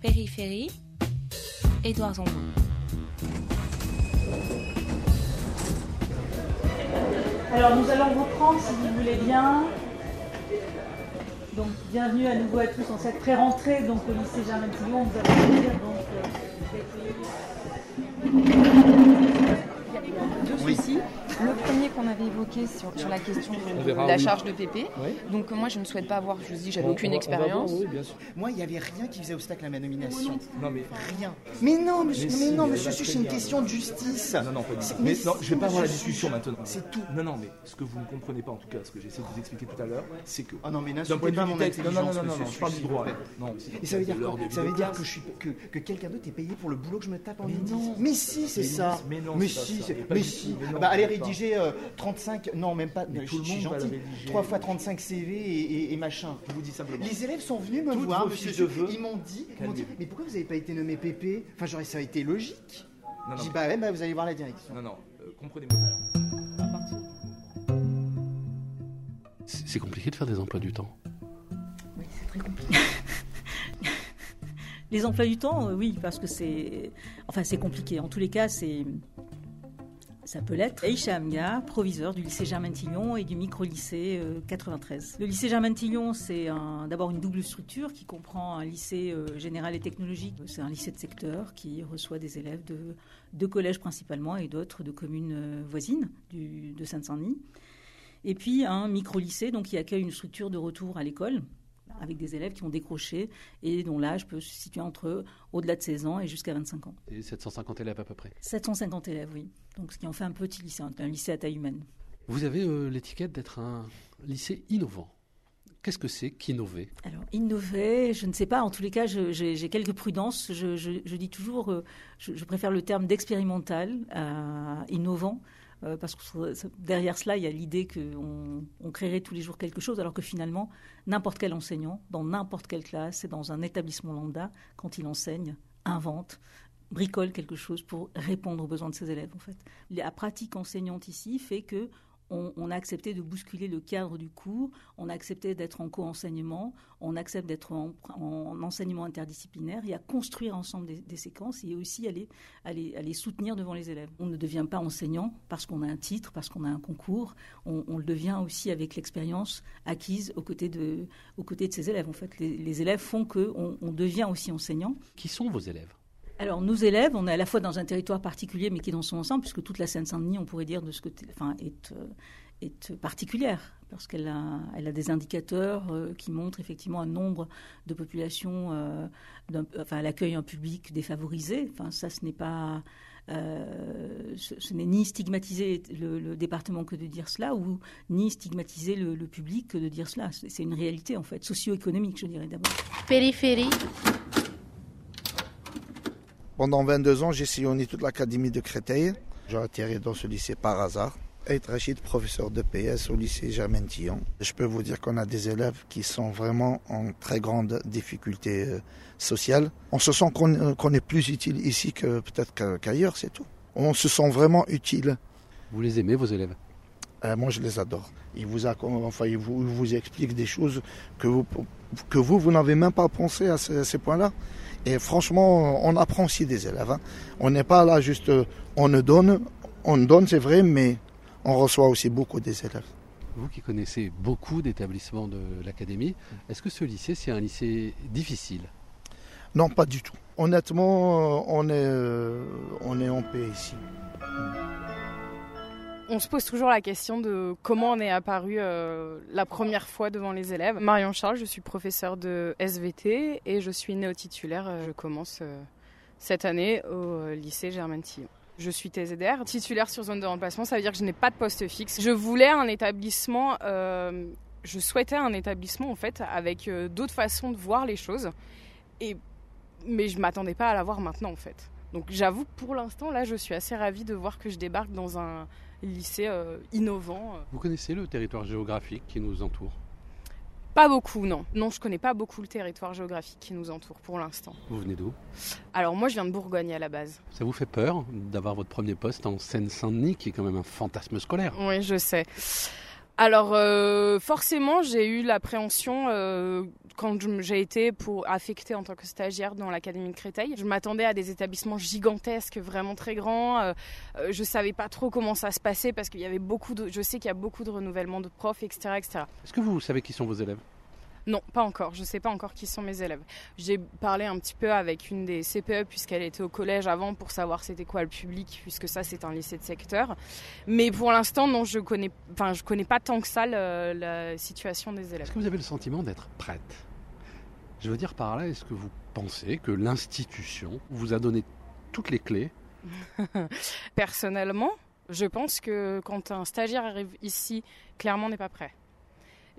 Périphérie, Édouard Zambon. Alors nous allons vous prendre, si vous voulez bien. Donc bienvenue à nouveau à tous en cette pré-rentrée donc au lycée Germain Tillon. Nous allons venir donc euh, deux soucis. Le premier qu'on avait évoqué sur, sur la question de, la charge de PP. Donc moi je ne souhaite pas avoir, je vous dis, j'avais aucune expérience. Moi il n'y avait rien qui faisait obstacle à ma nomination. Non mais Rien. Mais non, monsieur, mais, non, monsieur, c'est une question de justice. Non, non, pas du tout. Mais non, je vais pas avoir la discussion maintenant. C'est tout. Non, non, mais ce que vous ne comprenez pas, en tout cas, ce que j'ai essayé de vous expliquer tout à l'heure, c'est que. Ah non, mais D'un n'insultez point de pas vue mon texte, non, non, non, intelligence, non, je parle du droit. Non, Et ça veut dire quoi Ça veut dire que, je suis, que, que quelqu'un d'autre est payé pour le boulot que je me tape en midi non. Mais si, c'est ça. non, mais non, mais c'est pas si, Mais pas si. non, bah, allez pas. Rédiger euh, 35, non même pas, Mais je tout le suis monde va gentil. le rédiger. 3 fois 35 CV et, et- et machin. Je vous dis simplement. Les élèves sont venus me Toutes voir, vos monsieur. fiches de vœux. Ils m'ont dit, ils m'ont dit, mais pourquoi vous n'avez pas été nommé PP Enfin, j'aurais ça a été logique. Non, J'ai non, dit, bah ouais, bah, vous allez voir la direction. non, non, euh, comprenez-moi. C'est compliqué de faire des emplois du temps. Oui, c'est très compliqué. Les emplois du temps, euh, oui, parce que c'est, enfin, c'est compliqué. En tous les cas, c'est, ça peut l'être. Aïcha Amga, proviseur du lycée Germain-Tillon et du micro-lycée euh, 93. Le lycée Germain-Tillon, c'est d'abord une double structure qui comprend un lycée euh, général et technologique. C'est un lycée de secteur qui reçoit des élèves de, de collèges principalement et d'autres de communes euh, voisines de Seine-Saint-Denis. Et puis un micro-lycée donc, qui accueille une structure de retour à l'école avec des élèves qui ont décroché et dont l'âge peut se situer entre au-delà de 16 ans et jusqu'à 25 ans. Et 750 élèves à peu près. 750 élèves, oui. Donc ce qui en fait un petit lycée, un, un lycée à taille humaine. Vous avez euh, l'étiquette d'être un lycée innovant. Qu'est-ce que c'est qu'innover? Alors, innover, je ne sais pas. En tous les cas, j'ai j'ai quelques prudences. Je, je- je dis toujours, euh, je, je préfère le terme d'expérimental à innovant. Euh, parce que derrière cela, il y a l'idée qu'on on créerait tous les jours quelque chose, alors que finalement, n'importe quel enseignant, dans n'importe quelle classe et dans un établissement lambda, quand il enseigne, invente, bricole quelque chose pour répondre aux besoins de ses élèves. En fait, la pratique enseignante ici fait que on, a accepté de bousculer le cadre du cours, on a accepté d'être en co-enseignement, on accepte d'être en, en enseignement interdisciplinaire et à construire ensemble des, séquences et aussi à les, à, les, soutenir devant les élèves. On ne devient pas enseignant parce qu'on a un titre, parce qu'on a un concours, on, le devient aussi avec l'expérience acquise aux côtés de, aux côtés de ses élèves. En fait, les, les élèves font qu'on on devient aussi enseignant. Qui sont vos élèves? Alors, nos élèves, on est à la fois dans un territoire particulier, mais qui est dans son ensemble, puisque toute la Seine-Saint-Denis, on pourrait dire, de ce côté, enfin, est, euh, est particulière, parce qu'elle a, elle a des indicateurs euh, qui montrent effectivement un nombre de populations, euh, enfin, elle accueille un public défavorisé. Enfin, ça, ce n'est pas. ce, n'est ni stigmatiser le, département que de dire cela, ou ni stigmatiser le, le public que de dire cela. C'est une réalité, en fait, socio-économique, je dirais d'abord. Périphérie, Pendant 22 ans, j'ai sillonné toute l'académie de Créteil. J'ai atterri dans ce lycée par hasard. Aït Rachid, professeur de PS au lycée Germain Tillon. Je peux vous dire qu'on a des élèves qui sont vraiment en très grande difficulté euh, sociale. On se sent qu'on euh, qu'on est plus utile ici que peut-être qu'a- qu'ailleurs, c'est tout. On se sent vraiment utile. Vous les aimez, vos élèves? Euh, moi, je les adore. Ils vous, accom- enfin, ils vous, ils vous expliquent des choses que vous, que vous, vous n'avez même pas pensé à ces, ces points-là. Et franchement, on apprend aussi des élèves. hein. On n'est pas là juste, euh, on ne donne, on donne, c'est vrai, mais on reçoit aussi beaucoup des élèves. Vous qui connaissez beaucoup d'établissements de l'académie, est-ce que ce lycée, c'est un lycée difficile? Non, pas du tout. Honnêtement, euh, on est, euh, on est en paix ici. On se pose toujours la question de comment on est apparu euh, la première fois devant les élèves. Marion Charles, je suis professeure de SVT et je suis néo-titulaire. Euh, Je commence euh, cette année au lycée Germain Tillon. Je suis TZR, titulaire sur zone de remplacement, ça veut dire que je n'ai pas de poste fixe. Je voulais un établissement, je souhaitais un établissement en fait avec d'autres façons de voir les choses, et, mais je m'attendais pas à l'avoir maintenant en fait. Donc j'avoue que pour l'instant là je suis assez ravie de voir que je débarque dans un lycée euh, innovant. Vous connaissez le territoire géographique qui nous entoure? Pas beaucoup, non. Non, je connais pas beaucoup le territoire géographique qui nous entoure pour l'instant. Vous venez d'où? Alors moi, je viens de Bourgogne à la base. Ça vous fait peur d'avoir votre premier poste en Seine-Saint-Denis, qui est quand même un fantasme scolaire? Oui, je sais. Alors euh, forcément, j'ai eu l'appréhension euh, quand j'ai été pour affecter en tant que stagiaire dans l'académie de Créteil. Je m'attendais à des établissements gigantesques, vraiment très grands. Euh, je savais pas trop comment ça se passait parce qu'il y avait beaucoup de, je sais qu'il y a beaucoup de renouvellement de profs, etc., etc. Est-ce que vous savez qui sont vos élèves? Non, pas encore. Je ne sais pas encore qui sont mes élèves. J'ai parlé un petit peu avec une des CPE puisqu'elle était au collège avant pour savoir c'était quoi le public puisque ça c'est un lycée de secteur. Mais pour l'instant non, je connais, enfin je connais pas tant que ça la situation des élèves. Est-ce que vous avez le sentiment d'être prête? Je veux dire par là, est-ce que vous pensez que l'institution vous a donné toutes les clés? Personnellement, je pense que quand un stagiaire arrive ici, clairement n'est pas prêt.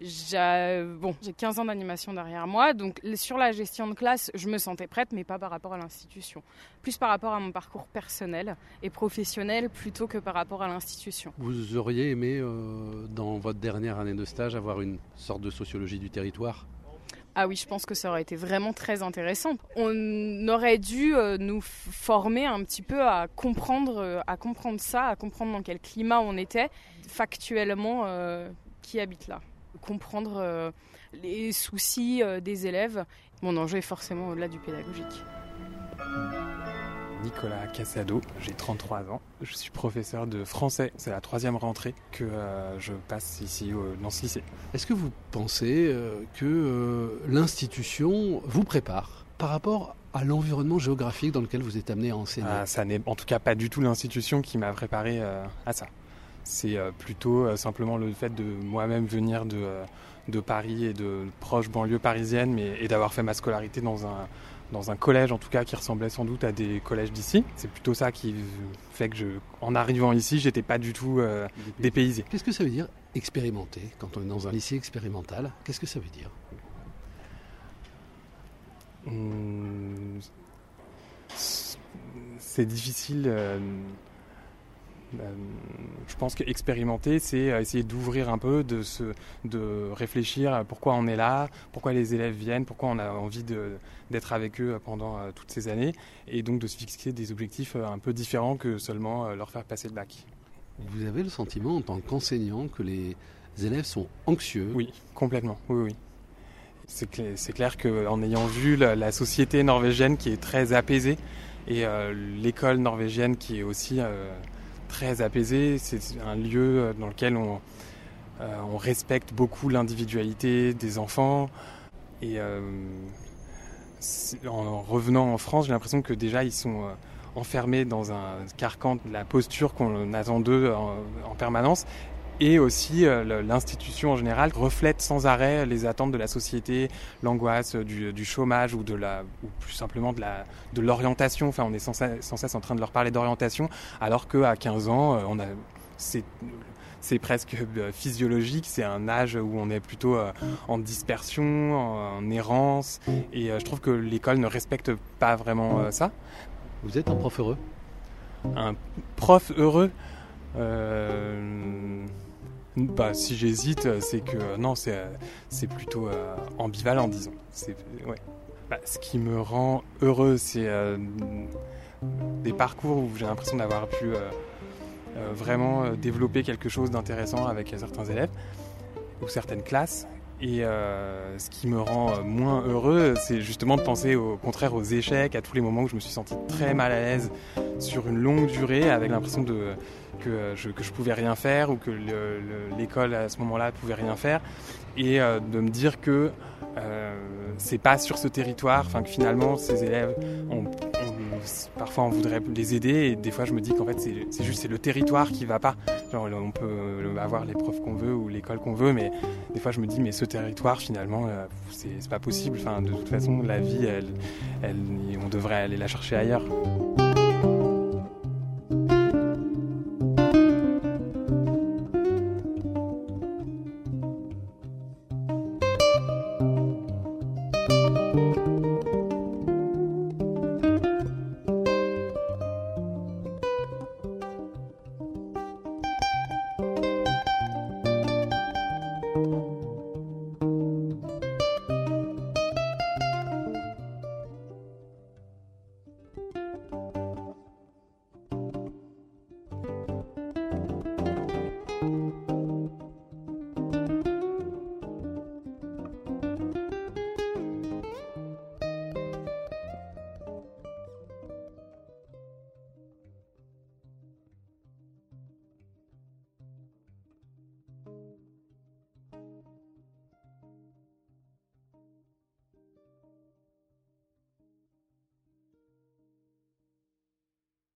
J'ai bon, 15 ans d'animation derrière moi, donc sur la gestion de classe, je me sentais prête, mais pas par rapport à l'institution. Plus par rapport à mon parcours personnel et professionnel plutôt que par rapport à l'institution. Vous auriez aimé, euh, dans votre dernière année de stage, avoir une sorte de sociologie du territoire? Ah oui, je pense que ça aurait été vraiment très intéressant. On aurait dû euh, nous former un petit peu à comprendre, euh, à comprendre ça, à comprendre dans quel climat on était, factuellement, qui habite là comprendre euh, les soucis euh, des élèves. Mon enjeu est forcément au-delà du pédagogique. Nicolas Cassado, j'ai 33 ans. Je suis professeur de français. C'est la troisième rentrée que euh, je passe ici dans ce lycée. Est-ce que vous pensez que l'institution vous prépare par rapport à l'environnement géographique dans lequel vous êtes amené à enseigner? Ah, Ça n'est en tout cas pas du tout l'institution qui m'a préparé à ça. C'est euh, plutôt euh, simplement le fait de moi-même venir de, euh, de Paris et de proches banlieues parisiennes mais, et d'avoir fait ma scolarité dans un, dans un collège en tout cas qui ressemblait sans doute à des collèges d'ici. C'est plutôt ça qui fait que je, en arrivant ici, j'étais pas du tout dépaysé. Qu'est-ce que ça veut dire expérimenter quand on est dans un lycée expérimental? Qu'est-ce que ça veut dire? Hum, C'est difficile euh, je pense qu'expérimenter, c'est euh, essayer d'ouvrir un peu, de, se, de réfléchir à pourquoi on est là, pourquoi les élèves viennent, pourquoi on a envie d'être avec eux pendant euh, toutes ces années, et donc de se fixer des objectifs un peu différents que seulement leur faire passer le bac. Vous avez le sentiment en tant qu'enseignant que les élèves sont anxieux? Oui, complètement, oui, oui. C'est clair, clair qu'en ayant vu la, société norvégienne qui est très apaisée, et l'école norvégienne qui est aussi très apaisé. C'est un lieu euh, dans lequel on, euh, on respecte beaucoup l'individualité des enfants. Et euh, en revenant en France, j'ai l'impression que déjà ils sont enfermés dans un carcan de la posture qu'on attend d'eux en, permanence et aussi l'institution en général reflète sans arrêt les attentes de la société, l'angoisse du, chômage ou de la ou plus simplement de la de l'orientation. Enfin, on est sans, cesse en train de leur parler d'orientation, alors qu'à 15 ans, euh, on a c'est c'est presque euh, physiologique, c'est un âge où on est plutôt euh, en dispersion, en, errance, et je trouve que l'école ne respecte pas vraiment ça. Vous êtes un prof heureux? Un prof heureux? Euh, bah, si j'hésite, c'est que euh, non, c'est, euh, plutôt euh, ambivalent, disons. Bah, ce qui me rend heureux, c'est des parcours où j'ai l'impression d'avoir pu vraiment développer quelque chose d'intéressant avec certains élèves ou certaines classes. Et ce qui me rend moins heureux, c'est justement de penser au contraire aux échecs, à tous les moments où je me suis senti très mal à l'aise sur une longue durée, avec l'impression que je, que je pouvais rien faire ou que l'école à ce moment-là pouvait rien faire. Et euh, de me dire que euh, c'est pas sur ce territoire, que finalement ces élèves, parfois on voudrait les aider et des fois je me dis qu'en fait c'est juste le territoire qui va pas. On peut avoir les profs qu'on veut ou l'école qu'on veut, mais des fois je me dis mais ce territoire finalement euh, c'est pas possible. Enfin de toute façon la vie, on devrait aller la chercher ailleurs.